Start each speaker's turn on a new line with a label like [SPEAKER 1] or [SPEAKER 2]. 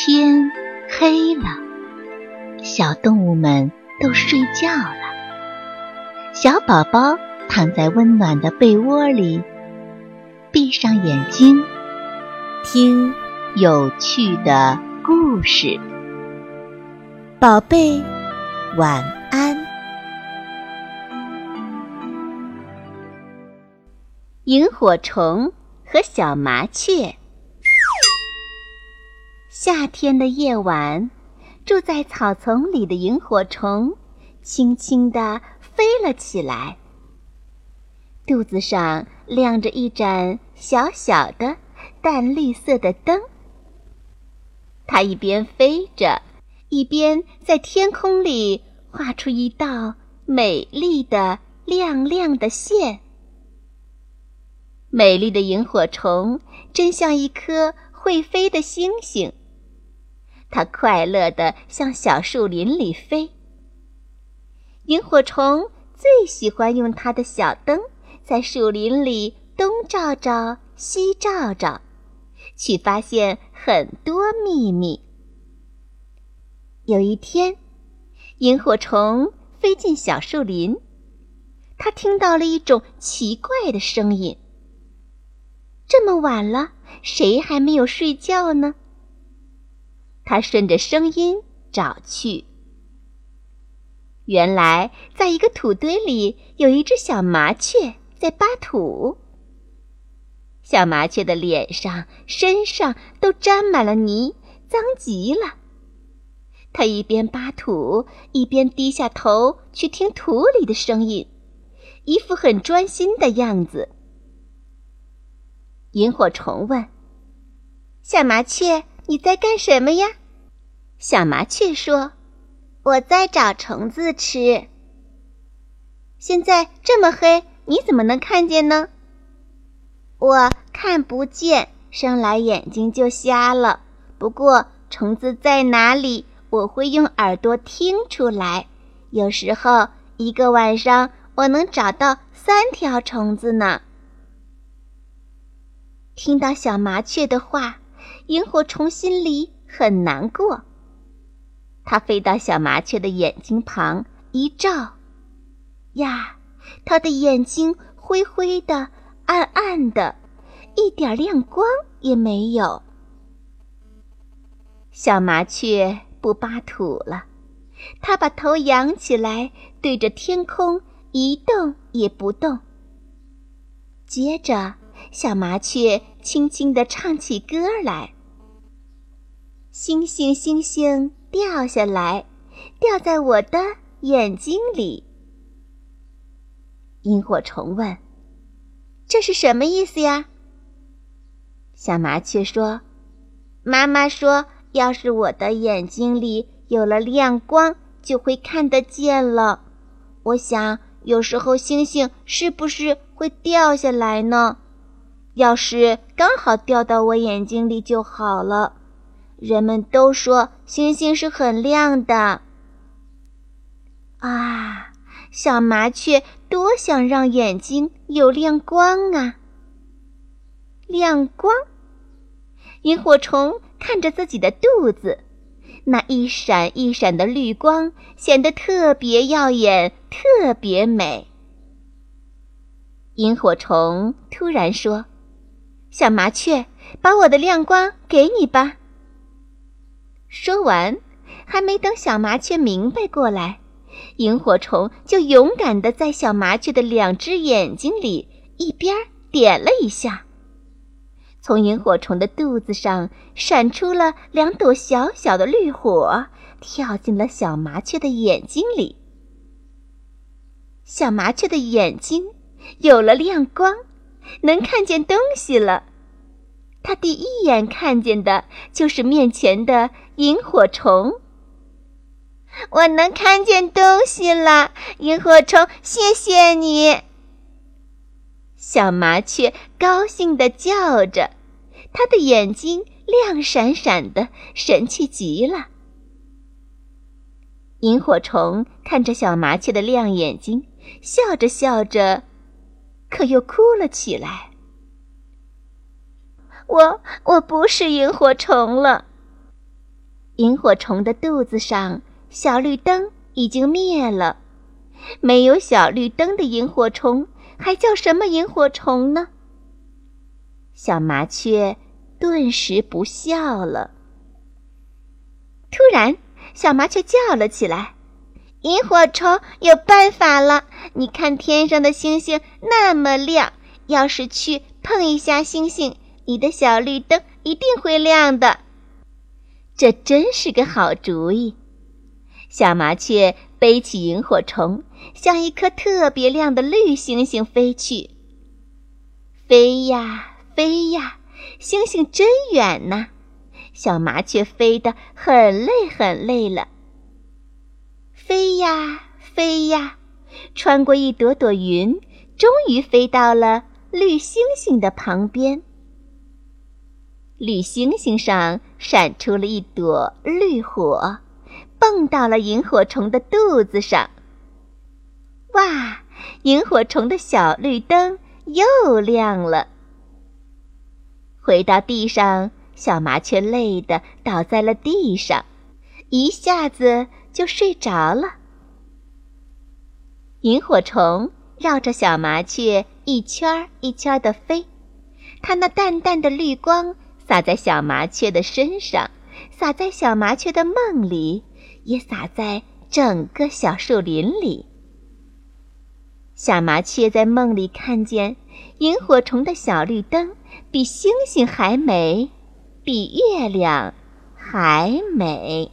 [SPEAKER 1] 天黑了，小动物们都睡觉了。小宝宝躺在温暖的被窝里，闭上眼睛，听有趣的故事。宝贝，晚安。萤火虫和小麻雀。夏天的夜晚，住在草丛里的萤火虫轻轻地飞了起来，肚子上亮着一盏小小的淡绿色的灯。它一边飞着，一边在天空里画出一道美丽的亮亮的线。美丽的萤火虫真像一颗会飞的星星。它快乐地向小树林里飞。萤火虫最喜欢用它的小灯在树林里东照照、西照照，去发现很多秘密。有一天，萤火虫飞进小树林，它听到了一种奇怪的声音。这么晚了，谁还没有睡觉呢？他顺着声音找去，原来在一个土堆里有一只小麻雀在扒土。小麻雀的脸上、身上都沾满了泥，脏极了。它一边扒土，一边低下头去听土里的声音，一副很专心的样子。萤火虫问：“小麻雀。”你在干什么呀？小麻雀说：“我在找虫子吃。”现在这么黑，你怎么能看见呢？我看不见，生来眼睛就瞎了。不过虫子在哪里，我会用耳朵听出来。有时候一个晚上，我能找到三条虫子呢。听到小麻雀的话。萤火虫心里很难过，它飞到小麻雀的眼睛旁一照，呀，它的眼睛灰灰的、暗暗的，一点亮光也没有。小麻雀不扒土了，它把头仰起来，对着天空一动也不动。接着，小麻雀轻轻地唱起歌来。星星星星掉下来，掉在我的眼睛里。萤火虫问：“这是什么意思呀？”小麻雀说：“妈妈说，要是我的眼睛里有了亮光，就会看得见了。我想，有时候星星是不是会掉下来呢？要是刚好掉到我眼睛里就好了。”人们都说星星是很亮的。啊，小麻雀多想让眼睛有亮光啊！亮光，萤火虫看着自己的肚子，那一闪一闪的绿光显得特别耀眼，特别美。萤火虫突然说：“小麻雀，把我的亮光给你吧。”说完，还没等小麻雀明白过来，萤火虫就勇敢地在小麻雀的两只眼睛里一边点了一下，从萤火虫的肚子上闪出了两朵小小的绿火，跳进了小麻雀的眼睛里。小麻雀的眼睛有了亮光，能看见东西了。他第一眼看见的就是面前的萤火虫。我能看见东西了，萤火虫，谢谢你。小麻雀高兴地叫着，它的眼睛亮闪闪的，神气极了。萤火虫看着小麻雀的亮眼睛，笑着笑着，可又哭了起来。我我不是萤火虫了，萤火虫的肚子上小绿灯已经灭了。没有小绿灯的萤火虫还叫什么萤火虫呢？小麻雀顿时不笑了。突然，小麻雀叫了起来：“萤火虫有办法了！你看天上的星星那么亮，要是去碰一下星星，你的小绿灯一定会亮的。这真是个好主意。”小麻雀背起萤火虫，向一颗特别亮的绿星星飞去。飞呀飞呀，星星真远呐！小麻雀飞得很累很累了。飞呀飞呀，穿过一朵朵云，终于飞到了绿星星的旁边。绿星星上闪出了一朵绿火。蹦到了萤火虫的肚子上。哇！萤火虫的小绿灯又亮了。回到地上，小麻雀累得倒在了地上，一下子就睡着了。萤火虫绕着小麻雀一圈一圈的飞，它那淡淡的绿光洒在小麻雀的身上，洒在小麻雀的梦里。也洒在整个小树林里。小麻雀在梦里看见萤火虫的小绿灯比星星还美，比月亮还美。